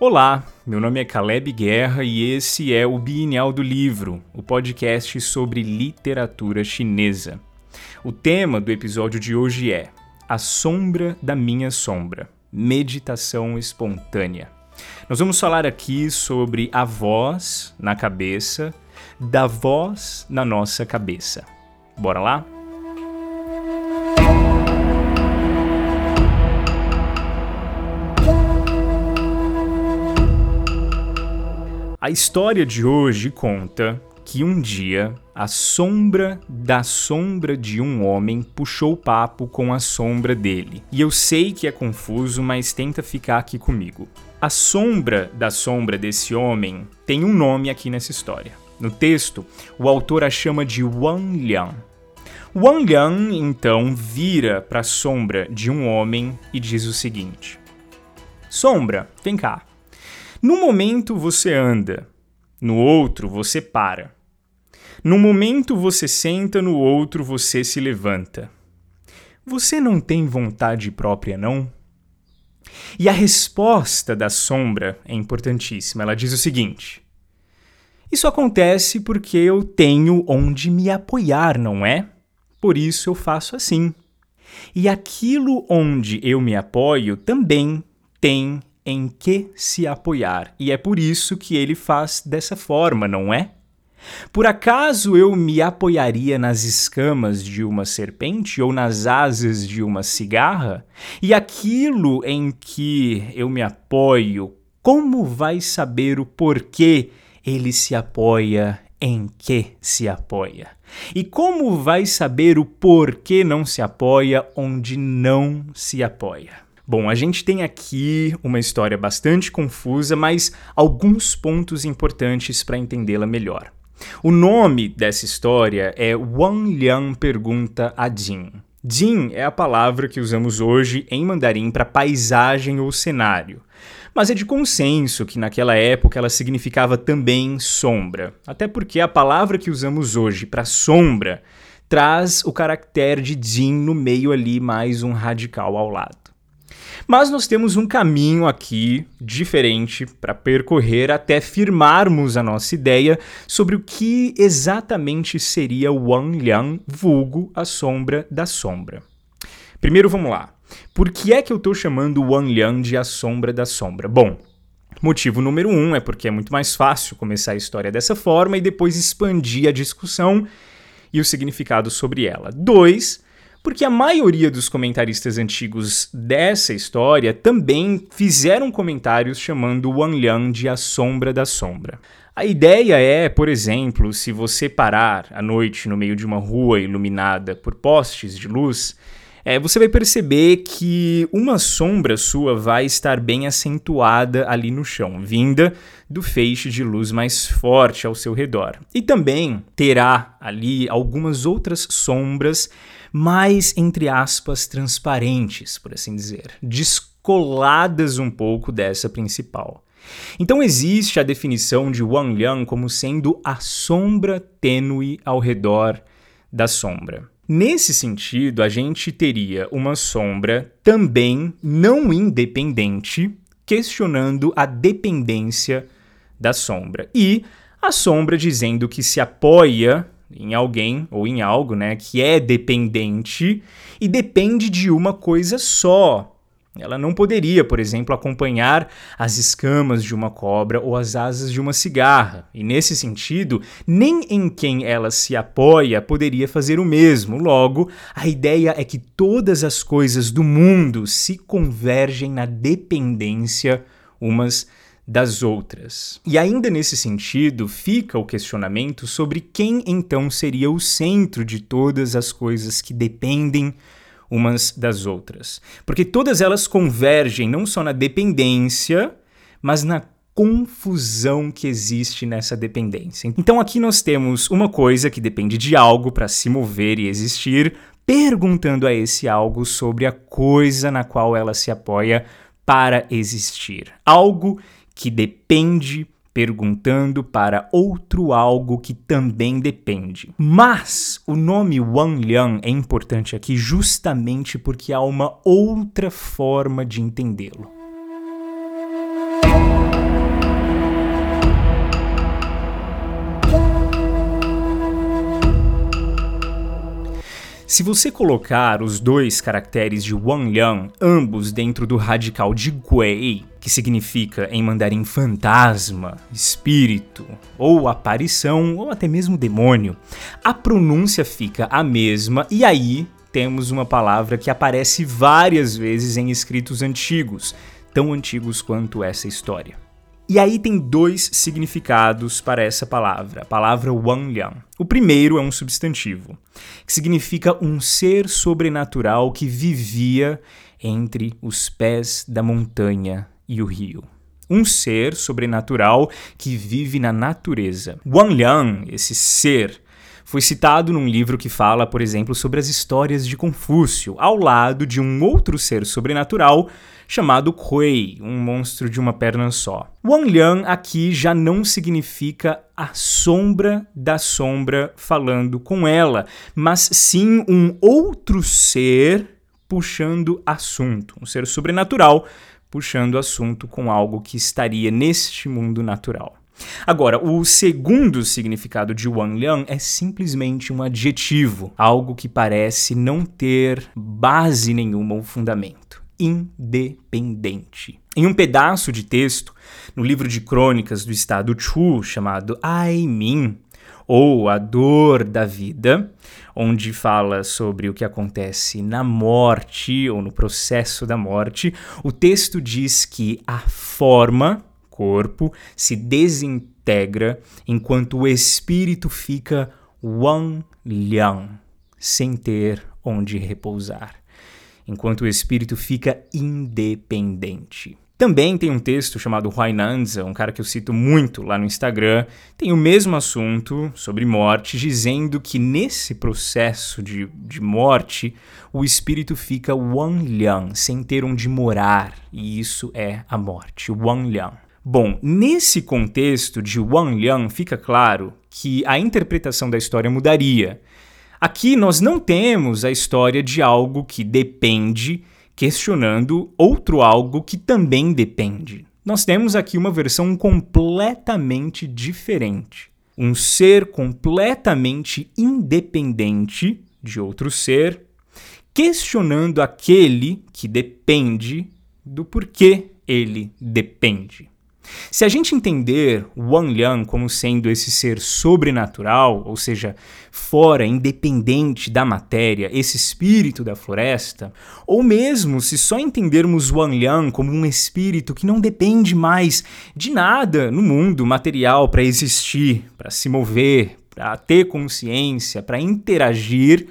Olá, meu nome é Caleb Guerra e esse é o Bienal do Livro, o podcast sobre literatura chinesa. O tema do episódio de hoje é A Sombra da Minha Sombra Meditação Espontânea. Nós vamos falar aqui sobre a voz na cabeça, da voz na nossa cabeça. Bora lá? A história de hoje conta que um dia a sombra da sombra de um homem puxou papo com a sombra dele. E eu sei que é confuso, mas tenta ficar aqui comigo. A sombra da sombra desse homem tem um nome aqui nessa história. No texto, o autor a chama de Wang Liang. Wang Liang então vira para a sombra de um homem e diz o seguinte: Sombra, vem cá. No momento você anda, no outro você para. No momento você senta, no outro você se levanta. Você não tem vontade própria, não? E a resposta da sombra é importantíssima. Ela diz o seguinte: Isso acontece porque eu tenho onde me apoiar, não é? Por isso eu faço assim. E aquilo onde eu me apoio também tem em que se apoiar. E é por isso que ele faz dessa forma, não é? Por acaso eu me apoiaria nas escamas de uma serpente ou nas asas de uma cigarra? E aquilo em que eu me apoio, como vai saber o porquê ele se apoia em que se apoia? E como vai saber o porquê não se apoia onde não se apoia? Bom, a gente tem aqui uma história bastante confusa, mas alguns pontos importantes para entendê-la melhor. O nome dessa história é Wang Liang Pergunta a Jin. Jin é a palavra que usamos hoje em mandarim para paisagem ou cenário. Mas é de consenso que naquela época ela significava também sombra. Até porque a palavra que usamos hoje para sombra traz o caractere de Jin no meio ali, mais um radical ao lado. Mas nós temos um caminho aqui diferente para percorrer até firmarmos a nossa ideia sobre o que exatamente seria o Wang Liang, vulgo a sombra da sombra. Primeiro vamos lá. Por que é que eu estou chamando o Wang Liang de a sombra da sombra? Bom, Motivo número um é porque é muito mais fácil começar a história dessa forma e depois expandir a discussão e o significado sobre ela. Dois, porque a maioria dos comentaristas antigos dessa história também fizeram comentários chamando Wang Liang de a sombra da sombra. A ideia é, por exemplo, se você parar à noite no meio de uma rua iluminada por postes de luz, é, você vai perceber que uma sombra sua vai estar bem acentuada ali no chão, vinda do feixe de luz mais forte ao seu redor. E também terá ali algumas outras sombras mais, entre aspas, transparentes, por assim dizer, descoladas um pouco dessa principal. Então existe a definição de Wang Liang como sendo a sombra tênue ao redor da sombra. Nesse sentido, a gente teria uma sombra também não independente, questionando a dependência da sombra. E a sombra dizendo que se apoia em alguém ou em algo, né, que é dependente e depende de uma coisa só. Ela não poderia, por exemplo, acompanhar as escamas de uma cobra ou as asas de uma cigarra. E nesse sentido, nem em quem ela se apoia poderia fazer o mesmo. Logo, a ideia é que todas as coisas do mundo se convergem na dependência umas das outras. E ainda nesse sentido, fica o questionamento sobre quem então seria o centro de todas as coisas que dependem umas das outras. Porque todas elas convergem não só na dependência, mas na confusão que existe nessa dependência. Então aqui nós temos uma coisa que depende de algo para se mover e existir, perguntando a esse algo sobre a coisa na qual ela se apoia para existir. Algo que depende perguntando para outro algo que também depende. Mas o nome Wang Liang é importante aqui justamente porque há uma outra forma de entendê-lo. Se você colocar os dois caracteres de Wanliang, ambos dentro do radical de Gui, que significa em mandarim fantasma, espírito, ou aparição, ou até mesmo demônio, a pronúncia fica a mesma e aí temos uma palavra que aparece várias vezes em escritos antigos, tão antigos quanto essa história. E aí tem dois significados para essa palavra, a palavra Wanliang. O primeiro é um substantivo, que significa um ser sobrenatural que vivia entre os pés da montanha e o rio. Um ser sobrenatural que vive na natureza. Wanliang, esse ser, foi citado num livro que fala, por exemplo, sobre as histórias de Confúcio, ao lado de um outro ser sobrenatural chamado Kuei, um monstro de uma perna só. Wanliang aqui já não significa a sombra da sombra falando com ela, mas sim um outro ser puxando assunto, um ser sobrenatural puxando assunto com algo que estaria neste mundo natural. Agora, o segundo significado de Wanliang é simplesmente um adjetivo, algo que parece não ter base nenhuma ou fundamento. Independente. Em um pedaço de texto, no livro de crônicas do estado Chu, chamado Ai Min, ou A Dor da Vida, onde fala sobre o que acontece na morte ou no processo da morte, o texto diz que a forma corpo se desintegra enquanto o espírito fica Wang Liang, sem ter onde repousar, enquanto o espírito fica independente. Também tem um texto chamado Huainanza, um cara que eu cito muito lá no Instagram, tem o mesmo assunto sobre morte, dizendo que nesse processo de, de morte, o espírito fica Wanliang, sem ter onde morar, e isso é a morte, Wanliang. Bom, nesse contexto de Wang Liang, fica claro que a interpretação da história mudaria. Aqui nós não temos a história de algo que depende, questionando outro algo que também depende. Nós temos aqui uma versão completamente diferente. Um ser completamente independente de outro ser, questionando aquele que depende do porquê ele depende. Se a gente entender Wang Liang como sendo esse ser sobrenatural, ou seja, fora, independente da matéria, esse espírito da floresta, ou mesmo se só entendermos Wang Liang como um espírito que não depende mais de nada no mundo material para existir, para se mover, para ter consciência, para interagir,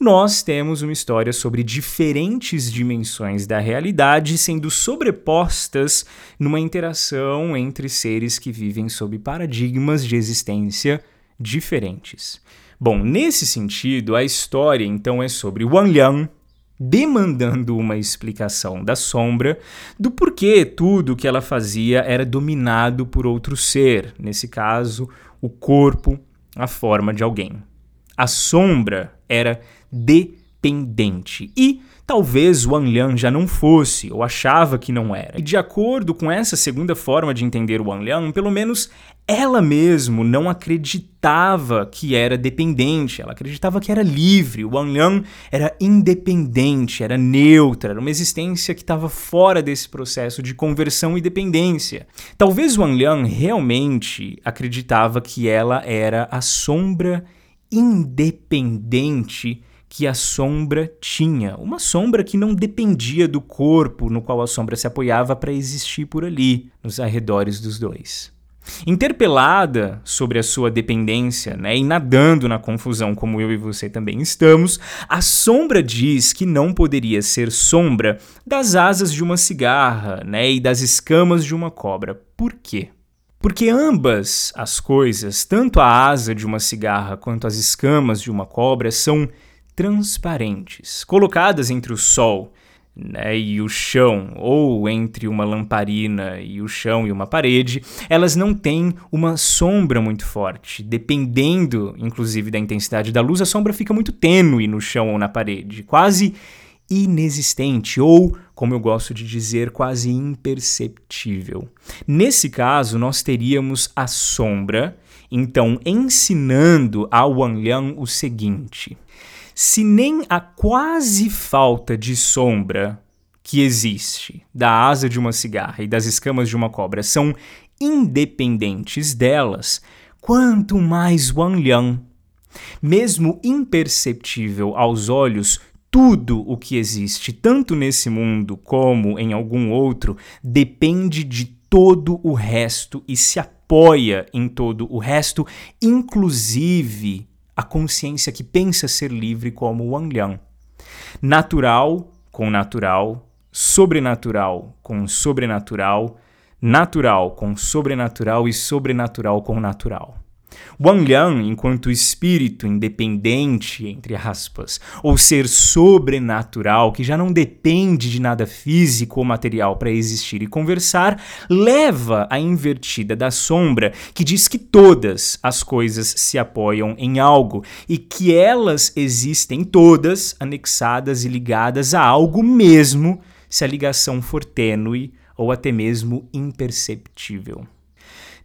nós temos uma história sobre diferentes dimensões da realidade sendo sobrepostas numa interação entre seres que vivem sob paradigmas de existência diferentes. Bom, nesse sentido, a história então é sobre Wang Liang demandando uma explicação da sombra do porquê tudo que ela fazia era dominado por outro ser, nesse caso, o corpo, a forma de alguém. A sombra era dependente. E talvez Wang Liang já não fosse, ou achava que não era. E de acordo com essa segunda forma de entender Wang Liang, pelo menos ela mesmo não acreditava que era dependente, ela acreditava que era livre. O Wang Liang era independente, era neutra, era uma existência que estava fora desse processo de conversão e dependência. Talvez Wang Liang realmente acreditava que ela era a sombra independente que a sombra tinha. Uma sombra que não dependia do corpo no qual a sombra se apoiava para existir por ali, nos arredores dos dois. Interpelada sobre a sua dependência, né, e nadando na confusão como eu e você também estamos, a sombra diz que não poderia ser sombra das asas de uma cigarra, né, e das escamas de uma cobra. Por quê? Porque ambas as coisas, tanto a asa de uma cigarra quanto as escamas de uma cobra, são transparentes, colocadas entre o sol né, e o chão, ou entre uma lamparina e o chão e uma parede, elas não têm uma sombra muito forte. Dependendo, inclusive, da intensidade da luz, a sombra fica muito tênue no chão ou na parede, quase inexistente ou, como eu gosto de dizer, quase imperceptível. Nesse caso, nós teríamos a sombra, então ensinando a Wang Liang o seguinte: se nem a quase falta de sombra que existe da asa de uma cigarra e das escamas de uma cobra são independentes delas, quanto mais Wang Liang. Mesmo imperceptível aos olhos, tudo o que existe, tanto nesse mundo como em algum outro, depende de todo o resto e se apoia em todo o resto, inclusive a consciência que pensa ser livre como Wang Liang. Natural com natural, sobrenatural com sobrenatural, natural com sobrenatural e sobrenatural com natural. Wang Liang, enquanto espírito independente, entre aspas, ou ser sobrenatural, que já não depende de nada físico ou material para existir e conversar, leva a invertida da sombra, que diz que todas as coisas se apoiam em algo e que elas existem todas anexadas e ligadas a algo mesmo, se a ligação for tênue ou até mesmo imperceptível.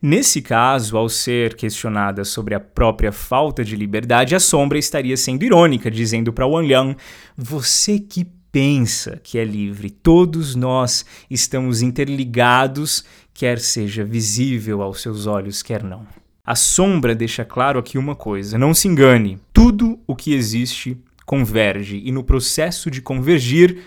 Nesse caso, ao ser questionada sobre a própria falta de liberdade, a sombra estaria sendo irônica, dizendo para Wang Liang: Você que pensa que é livre, todos nós estamos interligados, quer seja visível aos seus olhos, quer não. A sombra deixa claro aqui uma coisa: não se engane, tudo o que existe converge, e no processo de convergir,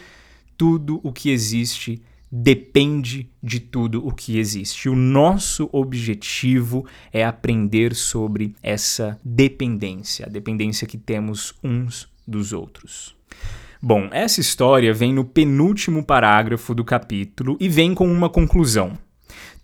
tudo o que existe depende de tudo o que existe. O nosso objetivo é aprender sobre essa dependência, a dependência que temos uns dos outros. Bom, essa história vem no penúltimo parágrafo do capítulo e vem com uma conclusão.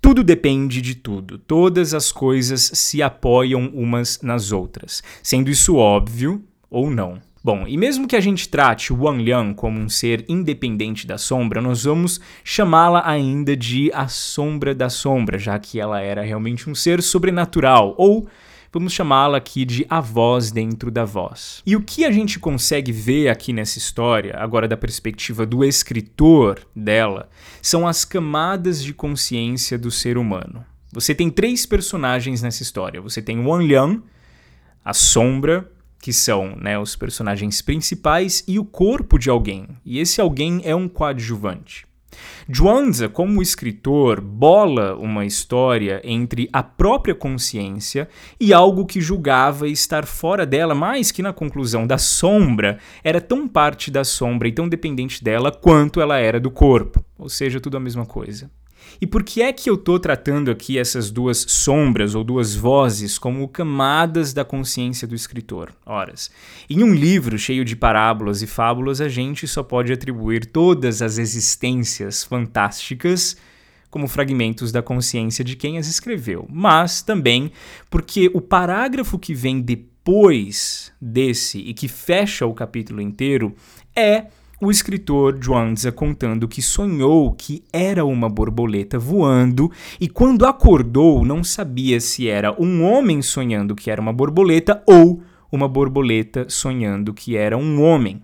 Tudo depende de tudo, todas as coisas se apoiam umas nas outras, sendo isso óbvio ou não. Bom, e mesmo que a gente trate Wang Liang como um ser independente da sombra, nós vamos chamá-la ainda de a sombra da sombra, já que ela era realmente um ser sobrenatural, ou vamos chamá-la aqui de a voz dentro da voz. E o que a gente consegue ver aqui nessa história, agora da perspectiva do escritor dela, são as camadas de consciência do ser humano. Você tem três personagens nessa história. Você tem Wang Liang, a sombra, que são né, os personagens principais e o corpo de alguém, e esse alguém é um coadjuvante. Zhuangzi, como escritor, bola uma história entre a própria consciência e algo que julgava estar fora dela, mais que na conclusão da sombra, era tão parte da sombra e tão dependente dela quanto ela era do corpo, ou seja, tudo a mesma coisa. E por que é que eu estou tratando aqui essas duas sombras ou duas vozes como camadas da consciência do escritor? Horas. Em um livro cheio de parábolas e fábulas, a gente só pode atribuir todas as existências fantásticas como fragmentos da consciência de quem as escreveu, mas também porque o parágrafo que vem depois desse e que fecha o capítulo inteiro é o escritor Zhuangzi contando que sonhou que era uma borboleta voando e quando acordou não sabia se era um homem sonhando que era uma borboleta ou uma borboleta sonhando que era um homem.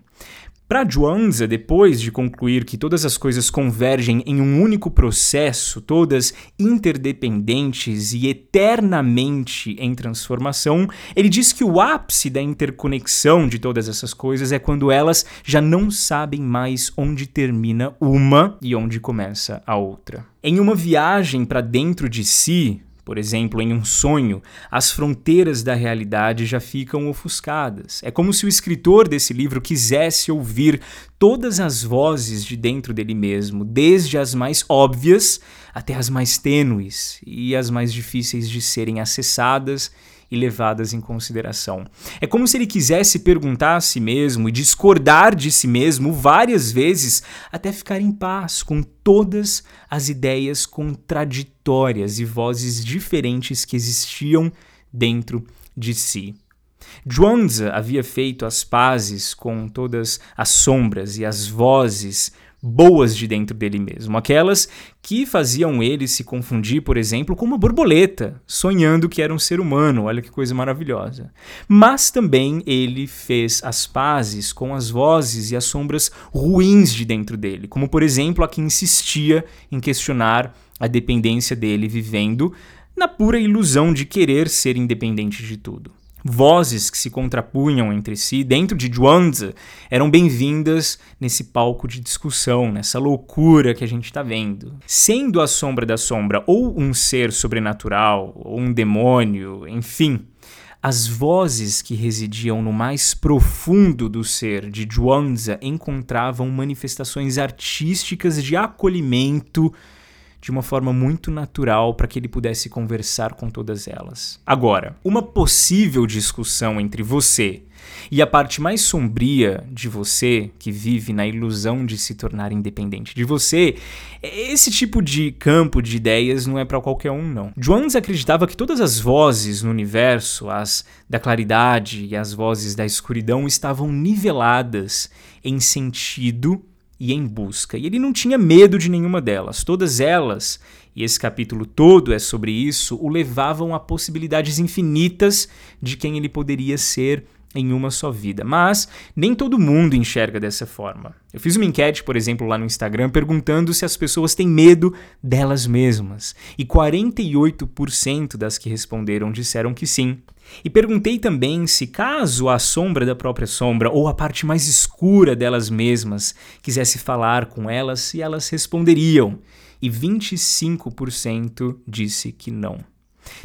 Para Zhuangzi, depois de concluir que todas as coisas convergem em um único processo, todas interdependentes e eternamente em transformação, ele diz que o ápice da interconexão de todas essas coisas é quando elas já não sabem mais onde termina uma e onde começa a outra. Em uma viagem para dentro de si, por exemplo, em um sonho, as fronteiras da realidade já ficam ofuscadas. É como se o escritor desse livro quisesse ouvir todas as vozes de dentro dele mesmo, desde as mais óbvias até as mais tênues e as mais difíceis de serem acessadas e levadas em consideração. É como se ele quisesse perguntar a si mesmo e discordar de si mesmo várias vezes até ficar em paz com todas as ideias contraditórias e vozes diferentes que existiam dentro de si. Zhuangzi havia feito as pazes com todas as sombras e as vozes boas de dentro dele mesmo, aquelas que faziam ele se confundir, por exemplo, com uma borboleta, sonhando que era um ser humano. Olha que coisa maravilhosa. Mas também ele fez as pazes com as vozes e as sombras ruins de dentro dele, como por exemplo a que insistia em questionar a dependência dele vivendo na pura ilusão de querer ser independente de tudo. Vozes que se contrapunham entre si dentro de Zhuangzi eram bem-vindas nesse palco de discussão, nessa loucura que a gente está vendo. Sendo a sombra da sombra ou um ser sobrenatural, ou um demônio, enfim, as vozes que residiam no mais profundo do ser de Zhuangzi encontravam manifestações artísticas de acolhimento de uma forma muito natural para que ele pudesse conversar com todas elas. Agora, uma possível discussão entre você e a parte mais sombria de você, que vive na ilusão de se tornar independente de você, esse tipo de campo de ideias não é para qualquer um, não. Jones acreditava que todas as vozes no universo, as da claridade e as vozes da escuridão, estavam niveladas em sentido e em busca. E ele não tinha medo de nenhuma delas. Todas elas, e esse capítulo todo é sobre isso, o levavam a possibilidades infinitas de quem ele poderia ser em uma só vida. Mas nem todo mundo enxerga dessa forma. Eu fiz uma enquete, por exemplo, lá no Instagram, perguntando se as pessoas têm medo delas mesmas. E 48% das que responderam disseram que sim. E perguntei também se, caso a sombra da própria sombra ou a parte mais escura delas mesmas quisesse falar com elas, se elas responderiam. E 25% disse que não.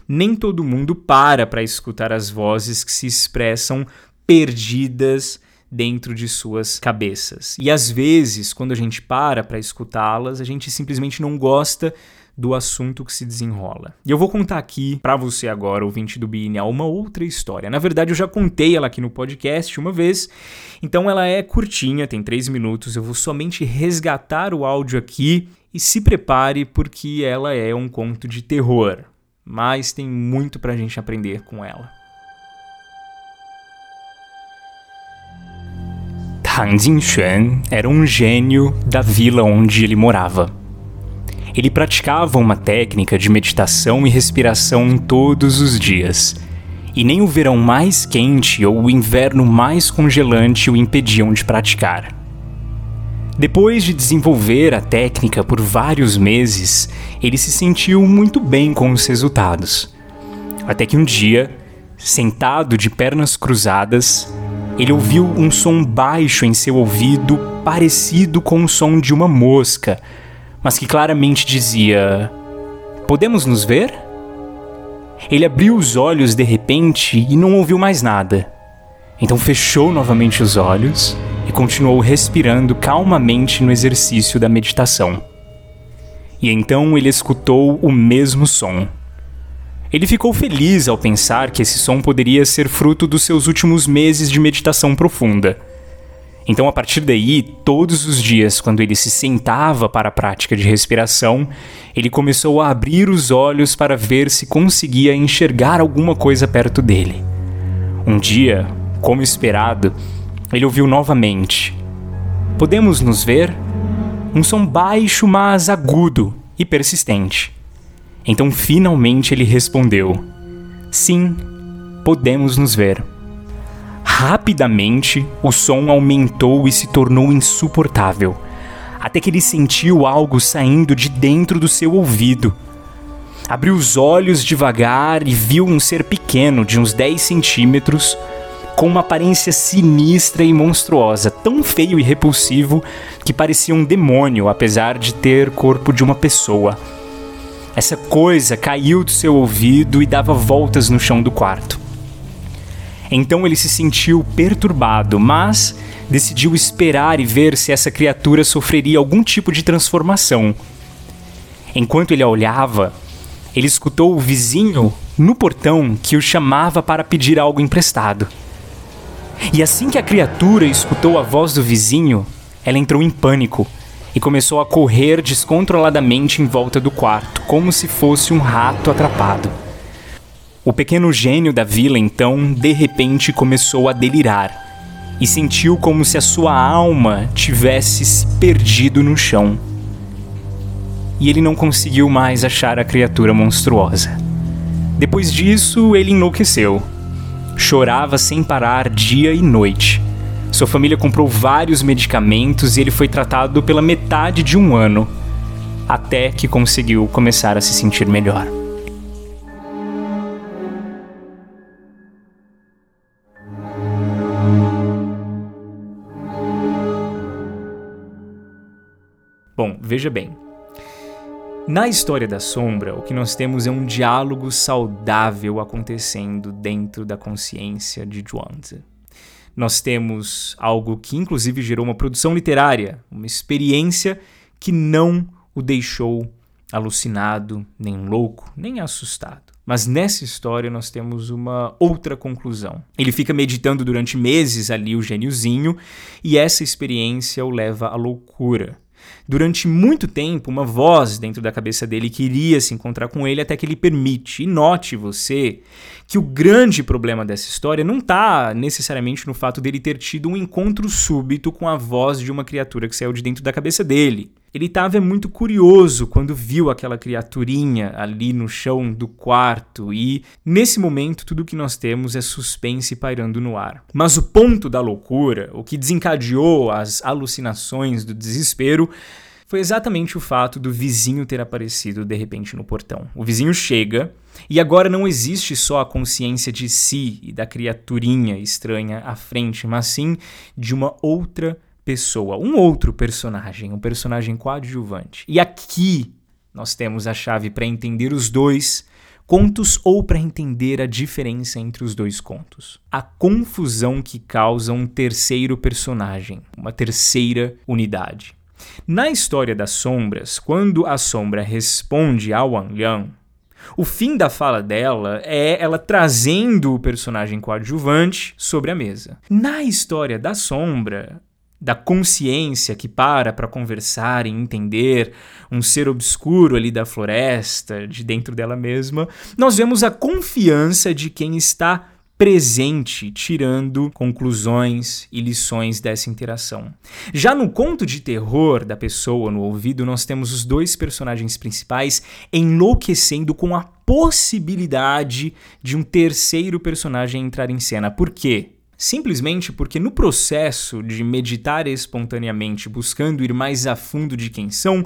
Nem todo mundo para para escutar as vozes que se expressam perdidas dentro de suas cabeças. E às vezes, quando a gente para para escutá-las, a gente simplesmente não gosta do assunto que se desenrola. E eu vou contar aqui para você agora, ouvinte do Bienal, uma outra história. Na verdade, eu já contei ela aqui no podcast uma vez, então ela é curtinha, tem três minutos. Eu vou somente resgatar o áudio aqui e se prepare porque ela é um conto de terror, mas tem muito pra gente aprender com ela. Tang Jingxuan era um gênio da vila onde ele morava. Ele praticava uma técnica de meditação e respiração todos os dias, e nem o verão mais quente ou o inverno mais congelante o impediam de praticar. Depois de desenvolver a técnica por vários meses, ele se sentiu muito bem com os resultados. Até que um dia, sentado de pernas cruzadas, ele ouviu um som baixo em seu ouvido, parecido com o som de uma mosca mas que claramente dizia: Podemos nos ver? Ele abriu os olhos de repente e não ouviu mais nada. Então fechou novamente os olhos e continuou respirando calmamente no exercício da meditação. E então ele escutou o mesmo som. Ele ficou feliz ao pensar que esse som poderia ser fruto dos seus últimos meses de meditação profunda. Então, a partir daí, todos os dias, quando ele se sentava para a prática de respiração, ele começou a abrir os olhos para ver se conseguia enxergar alguma coisa perto dele. Um dia, como esperado, ele ouviu novamente: Podemos nos ver? Um som baixo, mas agudo e persistente. Então, finalmente, ele respondeu: Sim, podemos nos ver. Rapidamente, o som aumentou e se tornou insuportável, até que ele sentiu algo saindo de dentro do seu ouvido. Abriu os olhos devagar e viu um ser pequeno, de uns 10 centímetros, com uma aparência sinistra e monstruosa, tão feio e repulsivo que parecia um demônio, apesar de ter corpo de uma pessoa. Essa coisa caiu do seu ouvido e dava voltas no chão do quarto. Então ele se sentiu perturbado, mas decidiu esperar e ver se essa criatura sofreria algum tipo de transformação. Enquanto ele a olhava, ele escutou o vizinho no portão que o chamava para pedir algo emprestado. E assim que a criatura escutou a voz do vizinho, ela entrou em pânico e começou a correr descontroladamente em volta do quarto, como se fosse um rato atrapado. O pequeno gênio da vila então, de repente, começou a delirar e sentiu como se a sua alma tivesse se perdido no chão. E ele não conseguiu mais achar a criatura monstruosa. Depois disso, ele enlouqueceu. Chorava sem parar dia e noite. Sua família comprou vários medicamentos e ele foi tratado pela metade de um ano, até que conseguiu começar a se sentir melhor. Bom, veja bem, na história da sombra, o que nós temos é um diálogo saudável acontecendo dentro da consciência de Zhuangzi. Nós temos algo que inclusive gerou uma produção literária, uma experiência que não o deixou alucinado, nem louco, nem assustado. Mas nessa história nós temos uma outra conclusão. Ele fica meditando durante meses ali o gêniozinho e essa experiência o leva à loucura. Durante muito tempo, uma voz dentro da cabeça dele queria se encontrar com ele até que ele permite. E note você que o grande problema dessa história não está necessariamente no fato dele ter tido um encontro súbito com a voz de uma criatura que saiu de dentro da cabeça dele. Ele estava muito curioso quando viu aquela criaturinha ali no chão do quarto e, nesse momento, tudo que nós temos é suspense pairando no ar. Mas o ponto da loucura, o que desencadeou as alucinações do desespero, foi exatamente o fato do vizinho ter aparecido de repente no portão. O vizinho chega e agora não existe só a consciência de si e da criaturinha estranha à frente, mas sim de uma outra pessoa, um outro personagem, um personagem coadjuvante. E aqui nós temos a chave para entender os dois contos ou para entender a diferença entre os dois contos. A confusão que causa um terceiro personagem, uma terceira unidade. Na história das sombras, quando a sombra responde ao Wang Liang, o fim da fala dela é ela trazendo o personagem coadjuvante sobre a mesa. Na história da sombra, da consciência que para para conversar e entender um ser obscuro ali da floresta, de dentro dela mesma, nós vemos a confiança de quem está presente, tirando conclusões e lições dessa interação. Já no conto de terror da pessoa no ouvido, nós temos os dois personagens principais enlouquecendo com a possibilidade de um terceiro personagem entrar em cena. Por quê? Simplesmente porque no processo de meditar espontaneamente, buscando ir mais a fundo de quem são,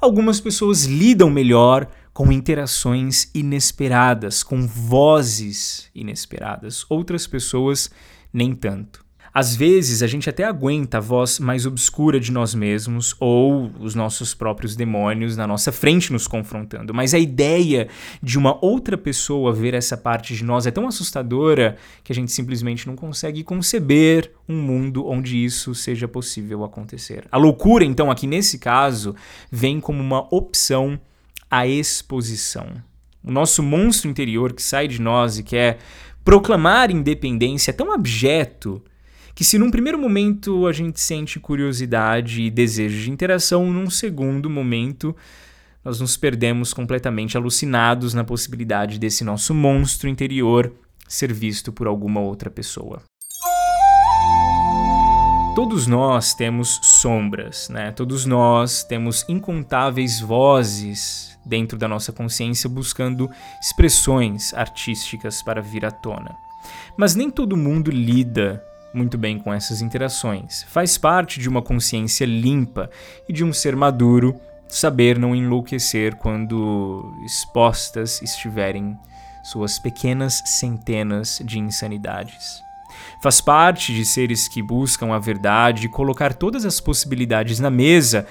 algumas pessoas lidam melhor com interações inesperadas, com vozes inesperadas. Outras pessoas nem tanto. Às vezes a gente até aguenta a voz mais obscura de nós mesmos ou os nossos próprios demônios na nossa frente nos confrontando, mas a ideia de uma outra pessoa ver essa parte de nós é tão assustadora que a gente simplesmente não consegue conceber um mundo onde isso seja possível acontecer. A loucura, então, aqui nesse caso, vem como uma opção à exposição. O nosso monstro interior que sai de nós e quer proclamar independência é tão abjeto que se num primeiro momento a gente sente curiosidade e desejo de interação, num segundo momento nós nos perdemos completamente alucinados na possibilidade desse nosso monstro interior ser visto por alguma outra pessoa. Todos nós temos sombras, né? Todos nós temos incontáveis vozes dentro da nossa consciência buscando expressões artísticas para vir à tona. Mas nem todo mundo lida muito bem com essas interações. Faz parte de uma consciência limpa e de um ser maduro saber não enlouquecer quando expostas estiverem suas pequenas centenas de insanidades. Faz parte de seres que buscam a verdade e colocar todas as possibilidades na mesa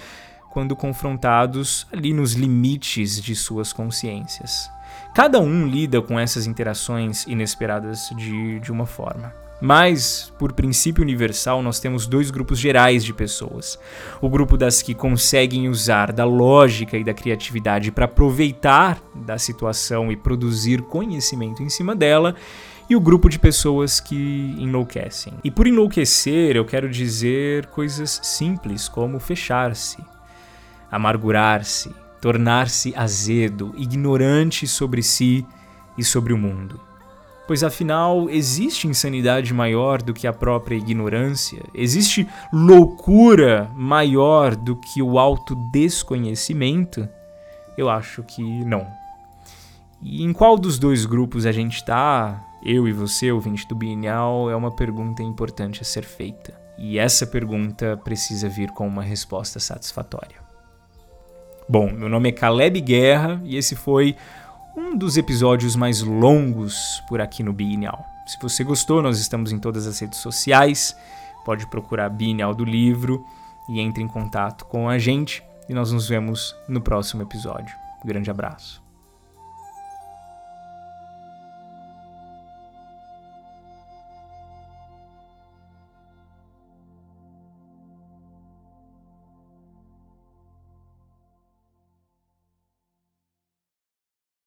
quando confrontados ali nos limites de suas consciências. Cada um lida com essas interações inesperadas de, de uma forma. Mas, por princípio universal, nós temos dois grupos gerais de pessoas: o grupo das que conseguem usar da lógica e da criatividade para aproveitar da situação e produzir conhecimento em cima dela, e o grupo de pessoas que enlouquecem. E por enlouquecer, eu quero dizer coisas simples como fechar-se, amargurar-se, tornar-se azedo, ignorante sobre si e sobre o mundo pois afinal existe insanidade maior do que a própria ignorância? Existe loucura maior do que o autodesconhecimento? Eu acho que não. E em qual dos dois grupos a gente está, eu e você, ouvinte do Bienal, é uma pergunta importante a ser feita. E essa pergunta precisa vir com uma resposta satisfatória. Bom, meu nome é Caleb Guerra e esse foi um dos episódios mais longos por aqui no Bienal. Se você gostou, nós estamos em todas as redes sociais. Pode procurar Bienal do Livro e entre em contato com a gente. e nós nos vemos no próximo episódio. grande abraço.